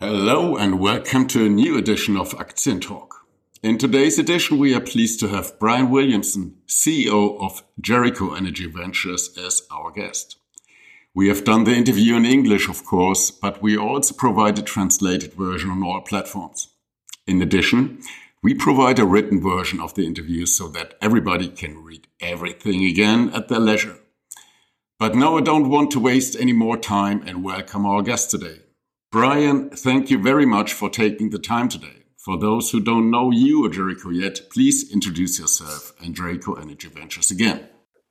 Hello and welcome to a new edition of Aktientalk. In today's edition, we are pleased to have Brian Williamson, CEO of Jericho Energy Ventures, as our guest. We have done the interview in English, of course, but we also provide a translated version on all platforms. In addition, we provide a written version of the interview so that everybody can read everything again at their leisure. But now I don't want to waste any more time and welcome our guest today. Brian, thank you very much for taking the time today. For those who don't know you or Jericho yet, please introduce yourself and Jericho Energy Ventures again.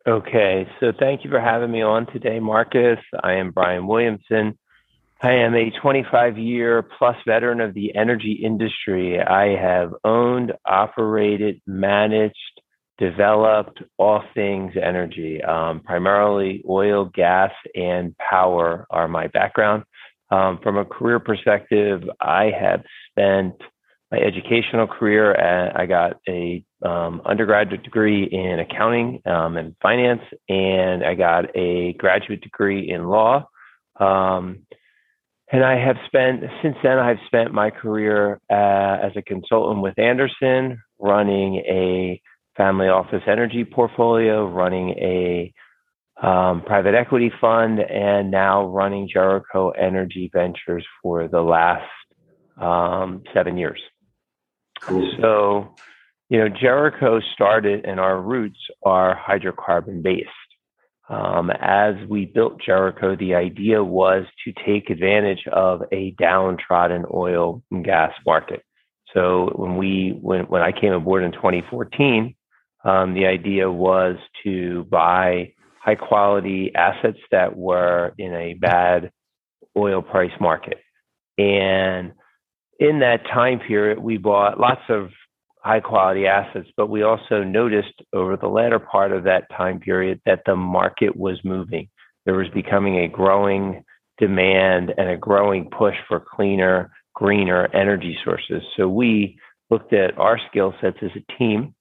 Okay, so thank you for having me on today, Marcus. I am Brian Williamson. I am a 25 year plus veteran of the energy industry. I have owned, operated, managed, developed all things energy. Um, primarily oil, gas, and power are my background. Um, from a career perspective, I have spent my educational career. At, I got a um, undergraduate degree in accounting um, and finance, and I got a graduate degree in law. Um, and I have spent since then. I've spent my career uh, as a consultant with Andersen, running a family office energy portfolio, running a um, private equity fund, and now running Jericho Energy Ventures for the last um, seven years. Cool. So, you know, Jericho started, and our roots are hydrocarbon based. Um, as we built Jericho, the idea was to take advantage of a downtrodden oil and gas market. So when we when when I came aboard in 2014, um, the idea was to buy high quality assets that were in a bad oil price market. And in that time period, we bought lots of high quality assets, but we also noticed over the latter part of that time period that the market was moving. There was becoming a growing demand and a growing push for cleaner, greener energy sources. So we looked at our skill sets as a team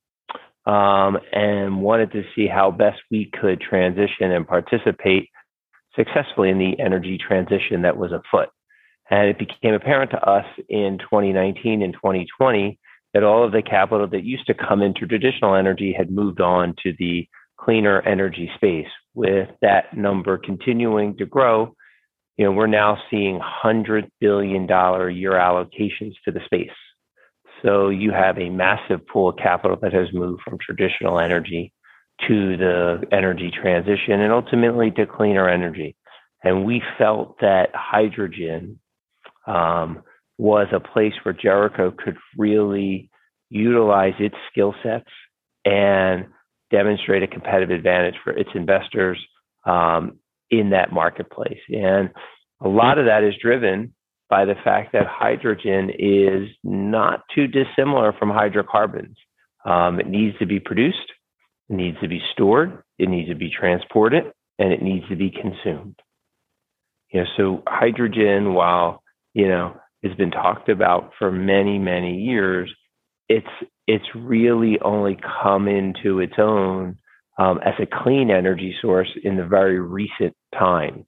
um, and wanted to see how best we could transition and participate successfully in the energy transition that was afoot. And it became apparent to us in 2019 and 2020 that all of the capital that used to come into traditional energy had moved on to the cleaner energy space. With that number continuing to grow, you know, we're now seeing $100 billion year allocations to the space. So you have a massive pool of capital that has moved from traditional energy to the energy transition and ultimately to cleaner energy. And we felt that hydrogen um, was a place where Jericho could really utilize its skill sets and demonstrate a competitive advantage for its investors um, in that marketplace. And a lot of that is driven by the fact that hydrogen is not too dissimilar from hydrocarbons. Um, it needs to be produced, it needs to be stored, it needs to be transported, and it needs to be consumed. You know, so hydrogen, while you know, has been talked about for many, many years, it's it's really only come into its own um, as a clean energy source in the very recent times.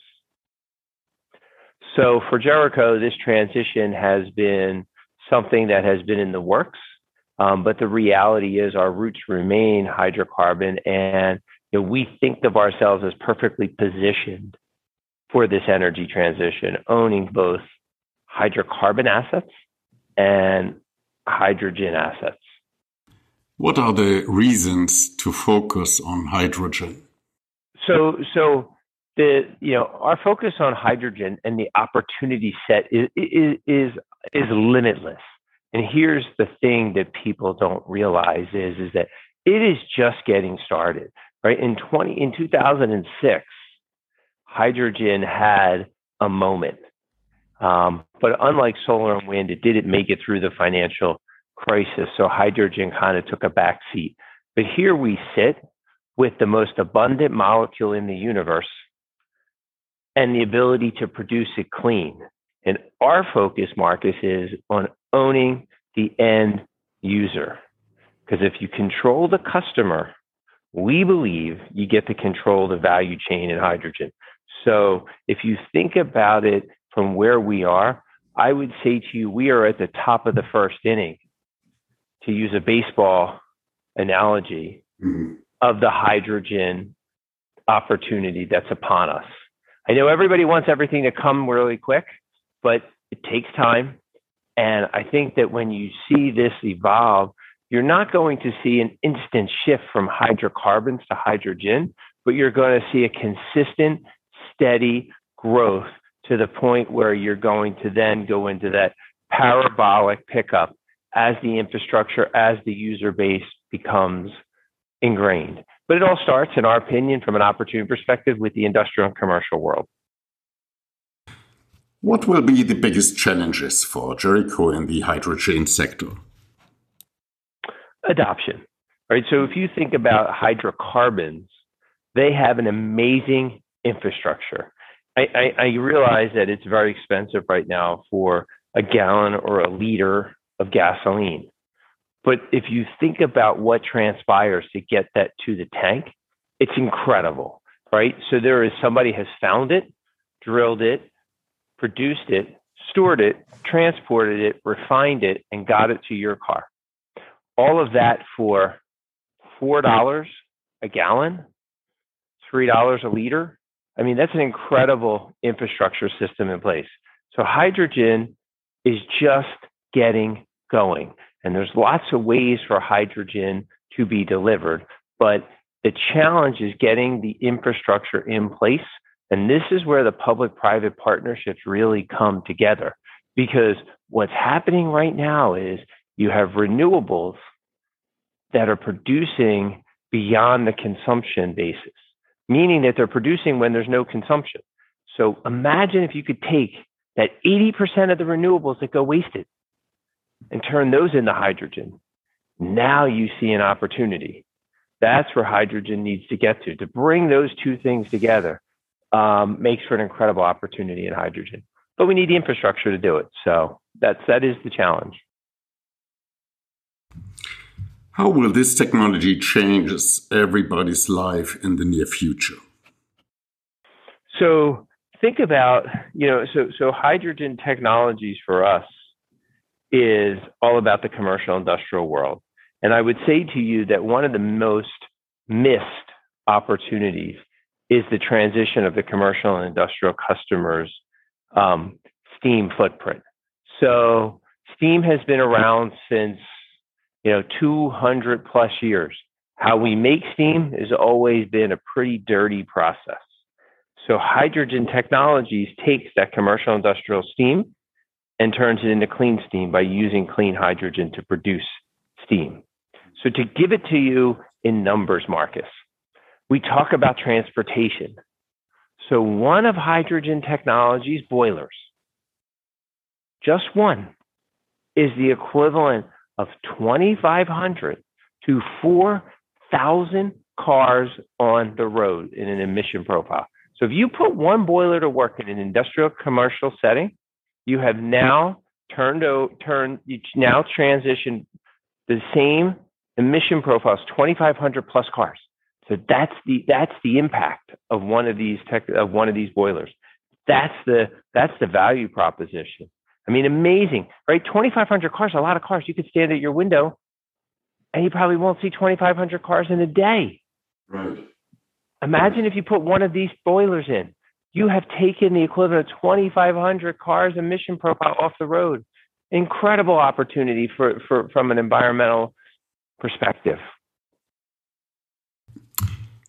So for Jericho, this transition has been something that has been in the works. Um, but the reality is our roots remain hydrocarbon and you know, we think of ourselves as perfectly positioned for this energy transition, owning both hydrocarbon assets and hydrogen assets. What are the reasons to focus on hydrogen? So, so the you know our focus on hydrogen and the opportunity set is is is, is limitless. And here's the thing that people don't realize is is that it is just getting started. Right in twenty in two thousand and six, hydrogen had a moment. Um, but unlike solar and wind, it didn't make it through the financial crisis. So hydrogen kind of took a back seat. But here we sit with the most abundant molecule in the universe and the ability to produce it clean. And our focus, Marcus, is on owning the end user. Because if you control the customer, we believe you get to control the value chain in hydrogen. So if you think about it from where we are, I would say to you, we are at the top of the first inning, to use a baseball analogy, mm-hmm. of the hydrogen opportunity that's upon us. I know everybody wants everything to come really quick, but it takes time. And I think that when you see this evolve, you're not going to see an instant shift from hydrocarbons to hydrogen, but you're going to see a consistent, steady growth to the point where you're going to then go into that parabolic pickup as the infrastructure, as the user base becomes ingrained. But it all starts, in our opinion, from an opportunity perspective, with the industrial and commercial world. What will be the biggest challenges for Jericho in the hydrogen sector? Adoption. Right. So if you think about hydrocarbons, they have an amazing infrastructure. I, I, I realize that it's very expensive right now for a gallon or a liter of gasoline. But if you think about what transpires to get that to the tank, it's incredible, right? So there is somebody has found it, drilled it, produced it, stored it, transported it, refined it, and got it to your car. All of that for $4 a gallon, $3 a liter. I mean, that's an incredible infrastructure system in place. So hydrogen is just getting going. And there's lots of ways for hydrogen to be delivered, but the challenge is getting the infrastructure in place. And this is where the public private partnerships really come together because what's happening right now is you have renewables that are producing beyond the consumption basis, meaning that they're producing when there's no consumption. So imagine if you could take that 80% of the renewables that go wasted and turn those into hydrogen. Now you see an opportunity. That's where hydrogen needs to get to. To bring those two things together um, makes for an incredible opportunity in hydrogen. But we need the infrastructure to do it. So that's that is the challenge. How will this technology change everybody's life in the near future? So think about, you know, so so hydrogen technologies for us is all about the commercial industrial world. And I would say to you that one of the most missed opportunities is the transition of the commercial and industrial customers' um, steam footprint. So steam has been around since you know 200 plus years. How we make steam has always been a pretty dirty process. So hydrogen technologies takes that commercial industrial steam and turns it into clean steam by using clean hydrogen to produce steam. So, to give it to you in numbers, Marcus, we talk about transportation. So, one of hydrogen technology's boilers, just one, is the equivalent of 2,500 to 4,000 cars on the road in an emission profile. So, if you put one boiler to work in an industrial commercial setting, you have now turned out turned you now transitioned the same emission profiles 2500 plus cars. So that's the that's the impact of one of these tech of one of these boilers. That's the that's the value proposition. I mean amazing right? 2500 cars a lot of cars. You could stand at your window and you probably won't see 2500 cars in a day. Right. Imagine if you put one of these boilers in you have taken the equivalent of 2,500 cars emission profile off the road. Incredible opportunity for, for from an environmental perspective.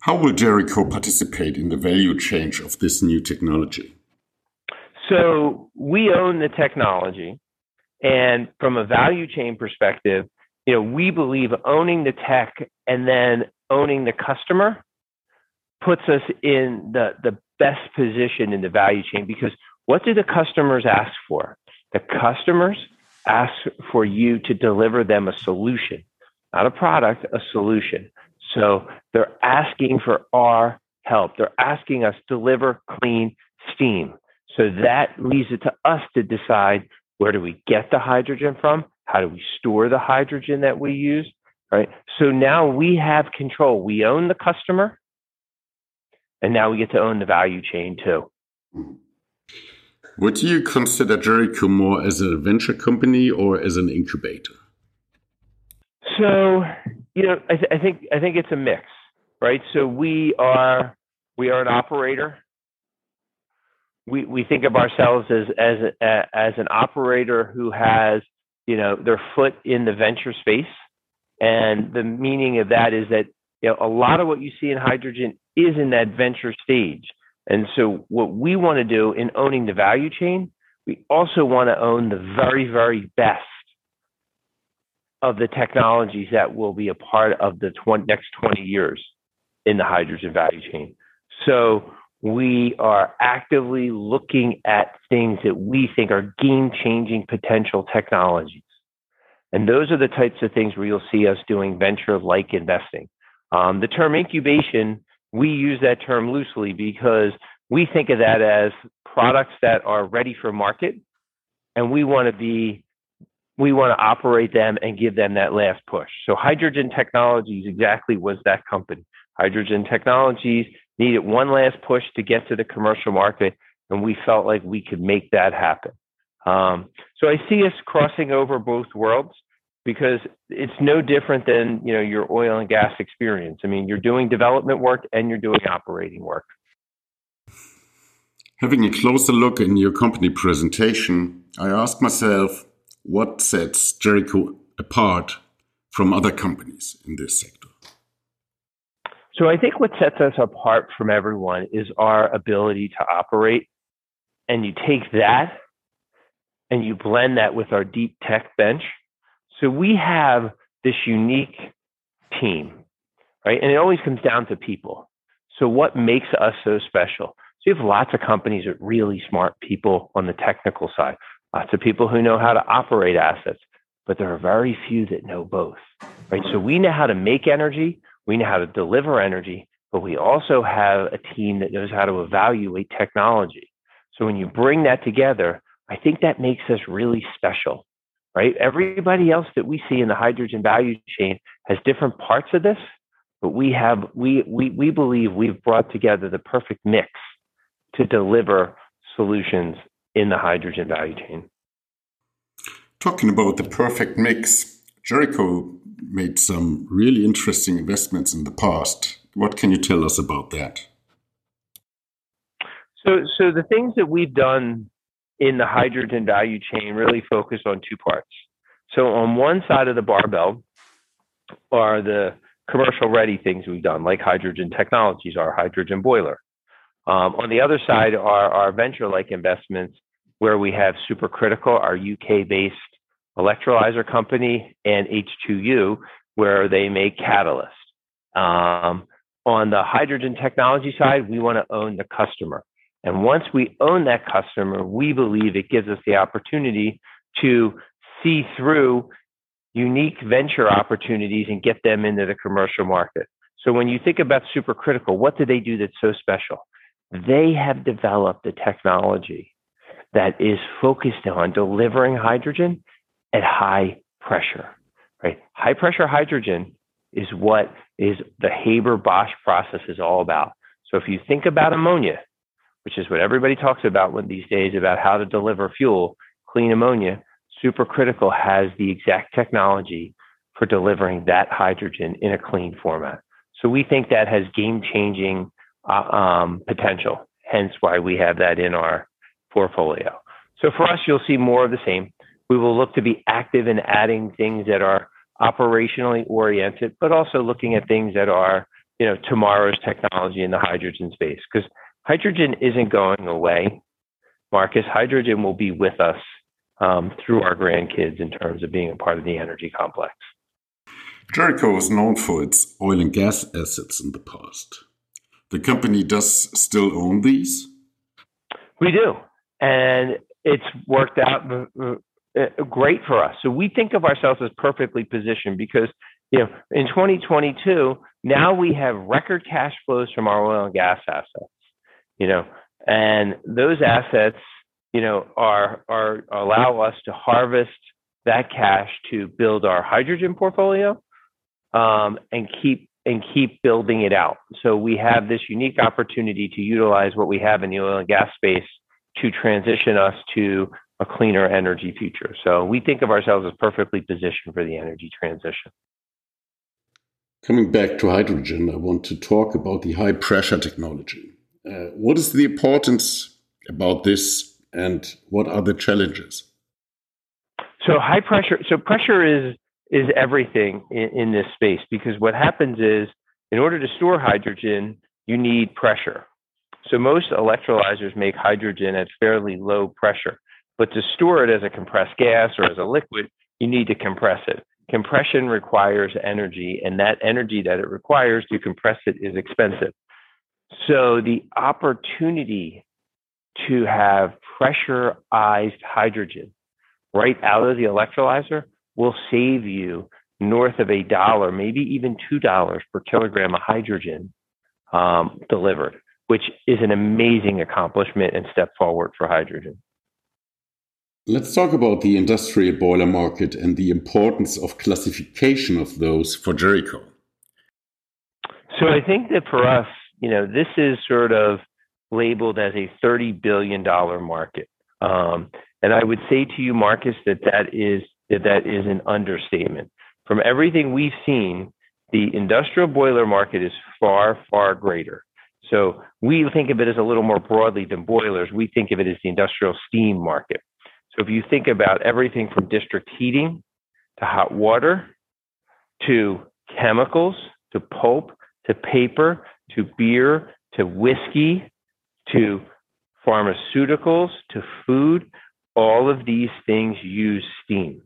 How will Jericho participate in the value chain of this new technology? So we own the technology, and from a value chain perspective, you know, we believe owning the tech and then owning the customer puts us in the, the best position in the value chain because what do the customers ask for? The customers ask for you to deliver them a solution, not a product, a solution. So they're asking for our help. They're asking us to deliver clean steam. So that leaves it to us to decide where do we get the hydrogen from? How do we store the hydrogen that we use? Right. So now we have control. We own the customer and now we get to own the value chain too. Would you consider Jericho more as a venture company or as an incubator? So, you know, I, th- I think I think it's a mix, right? So we are we are an operator. We we think of ourselves as as a, as an operator who has you know their foot in the venture space, and the meaning of that is that you know a lot of what you see in hydrogen is in that venture stage. And so, what we want to do in owning the value chain, we also want to own the very, very best of the technologies that will be a part of the 20, next 20 years in the hydrogen value chain. So, we are actively looking at things that we think are game changing potential technologies. And those are the types of things where you'll see us doing venture like investing. Um, the term incubation we use that term loosely because we think of that as products that are ready for market and we want to be we want to operate them and give them that last push. So hydrogen technologies exactly was that company. Hydrogen technologies needed one last push to get to the commercial market and we felt like we could make that happen. Um, so i see us crossing over both worlds because it's no different than you know your oil and gas experience. I mean, you're doing development work and you're doing operating work. Having a closer look in your company presentation, I asked myself what sets Jericho apart from other companies in this sector. So I think what sets us apart from everyone is our ability to operate. And you take that and you blend that with our deep tech bench so we have this unique team, right? And it always comes down to people. So what makes us so special? So you have lots of companies with really smart people on the technical side, lots of people who know how to operate assets, but there are very few that know both, right? So we know how to make energy, we know how to deliver energy, but we also have a team that knows how to evaluate technology. So when you bring that together, I think that makes us really special right? Everybody else that we see in the hydrogen value chain has different parts of this, but we have we we we believe we've brought together the perfect mix to deliver solutions in the hydrogen value chain. Talking about the perfect mix, Jericho made some really interesting investments in the past. What can you tell us about that? So, so the things that we've done in the hydrogen value chain really focused on two parts. So on one side of the barbell are the commercial ready things we've done, like hydrogen technologies, our hydrogen boiler. Um, on the other side are our venture like investments where we have supercritical, our UK based electrolyzer company, and H2U, where they make catalysts. Um, on the hydrogen technology side, we want to own the customer. And once we own that customer, we believe it gives us the opportunity to see through unique venture opportunities and get them into the commercial market. So when you think about supercritical, what do they do that's so special? They have developed a technology that is focused on delivering hydrogen at high pressure, right? High pressure hydrogen is what is the Haber Bosch process is all about. So if you think about ammonia, which is what everybody talks about when these days about how to deliver fuel, clean ammonia, supercritical has the exact technology for delivering that hydrogen in a clean format. So we think that has game changing uh, um, potential, hence why we have that in our portfolio. So for us, you'll see more of the same. We will look to be active in adding things that are operationally oriented, but also looking at things that are, you know, tomorrow's technology in the hydrogen space. Because hydrogen isn't going away. Marcus, hydrogen will be with us um, through our grandkids in terms of being a part of the energy complex. Jericho was known for its oil and gas assets in the past. The company does still own these? We do. And it's worked out uh, uh, great for us. So we think of ourselves as perfectly positioned because, you know, in 2022, now we have record cash flows from our oil and gas assets you know, and those assets, you know, are are allow us to harvest that cash to build our hydrogen portfolio um, and keep and keep building it out. So we have this unique opportunity to utilize what we have in the oil and gas space to transition us to a cleaner energy future. So we think of ourselves as perfectly positioned for the energy transition. Coming back to hydrogen, I want to talk about the high pressure technology. Uh, what is the importance about this and what are the challenges? So high pressure, so pressure is is everything in, in this space because what happens is in order to store hydrogen, you need pressure. So most electrolyzers make hydrogen at fairly low pressure, but to store it as a compressed gas or as a liquid, you need to compress it. Compression requires energy, and that energy that it requires to compress it is expensive. So the opportunity to have pressurized hydrogen right out of the electrolyzer will save you north of a dollar, maybe even two dollars per kilogram of hydrogen um, delivered, which is an amazing accomplishment and step forward for hydrogen. Let's talk about the industrial boiler market and the importance of classification of those for Jericho. So I think that for us, you know, this is sort of labeled as a $30 billion market. Um, and I would say to you, Marcus, that that is, that that is an understatement. From everything we've seen, the industrial boiler market is far, far greater. So we think of it as a little more broadly than boilers. We think of it as the industrial steam market. So if you think about everything from district heating to hot water to chemicals to pulp to paper to beer to whiskey to pharmaceuticals to food, all of these things use steam.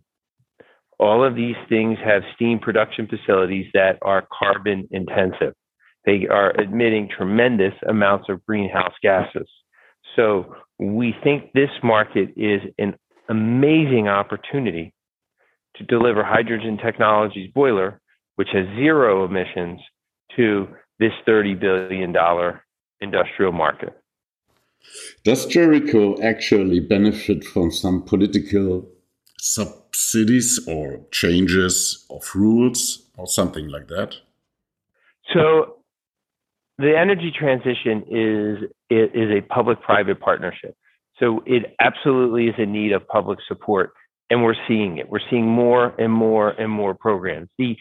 All of these things have steam production facilities that are carbon intensive. They are emitting tremendous amounts of greenhouse gases. So we think this market is an amazing opportunity to deliver hydrogen technologies boiler, which has zero emissions, to this $30 billion industrial market. Does Jericho actually benefit from some political subsidies or changes of rules or something like that? So, the energy transition is is a public-private partnership. So it absolutely is in need of public support, and we're seeing it. We're seeing more and more and more programs. The,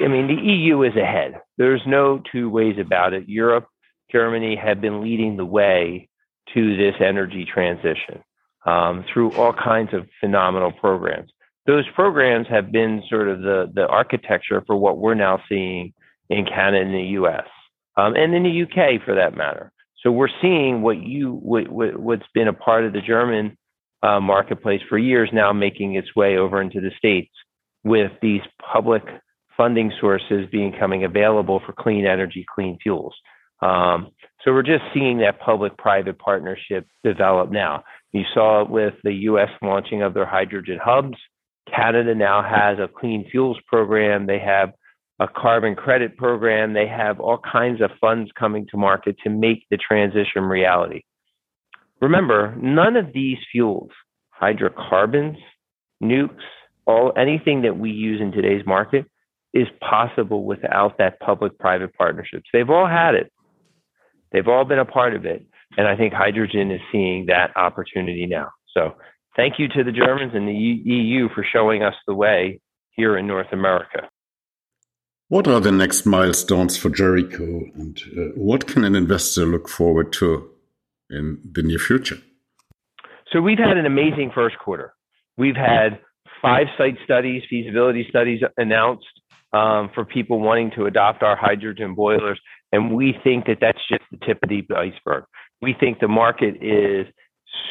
I mean, the EU is ahead. There's no two ways about it. Europe, Germany have been leading the way to this energy transition um, through all kinds of phenomenal programs. Those programs have been sort of the the architecture for what we're now seeing in Canada and the U.S. Um, and in the UK, for that matter. So we're seeing what you what, what has been a part of the German uh, marketplace for years now making its way over into the states with these public funding sources becoming available for clean energy, clean fuels. Um, so we're just seeing that public-private partnership develop now. You saw it with the U.S. launching of their hydrogen hubs. Canada now has a clean fuels program. They have a carbon credit program. They have all kinds of funds coming to market to make the transition reality. Remember, none of these fuels, hydrocarbons, nukes, all anything that we use in today's market is possible without that public-private partnerships. They've all had it. They've all been a part of it. And I think hydrogen is seeing that opportunity now. So thank you to the Germans and the EU for showing us the way here in North America. What are the next milestones for Jericho, and uh, what can an investor look forward to in the near future? So, we've had an amazing first quarter. We've had five site studies, feasibility studies announced um, for people wanting to adopt our hydrogen boilers. And we think that that's just the tip of the iceberg. We think the market is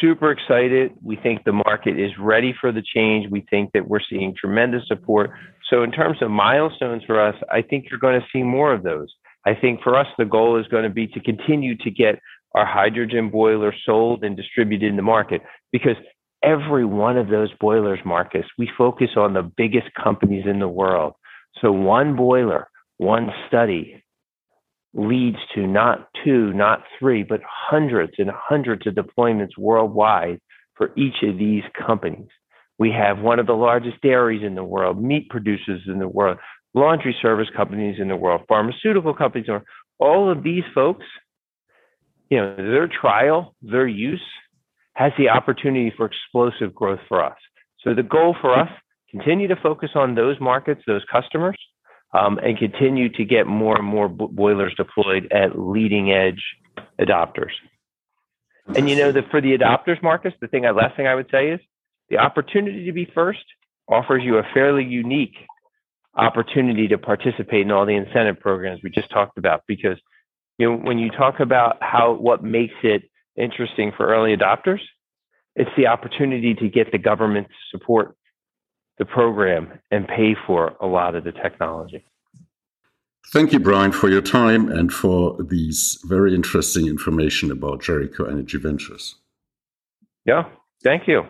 super excited. We think the market is ready for the change. We think that we're seeing tremendous support. So, in terms of milestones for us, I think you're going to see more of those. I think for us, the goal is going to be to continue to get our hydrogen boiler sold and distributed in the market because every one of those boilers, Marcus, we focus on the biggest companies in the world. So, one boiler, one study, leads to not two, not three, but hundreds and hundreds of deployments worldwide for each of these companies. We have one of the largest dairies in the world, meat producers in the world, laundry service companies in the world, pharmaceutical companies, all of these folks, you know, their trial, their use has the opportunity for explosive growth for us. So the goal for us, continue to focus on those markets, those customers, um, and continue to get more and more boilers deployed at leading edge adopters. And you know that for the adopters, Marcus, the thing, last thing I would say is the opportunity to be first offers you a fairly unique opportunity to participate in all the incentive programs we just talked about. Because you know, when you talk about how what makes it interesting for early adopters, it's the opportunity to get the government support the program and pay for a lot of the technology. Thank you, Brian, for your time and for these very interesting information about Jericho Energy Ventures. Yeah, thank you.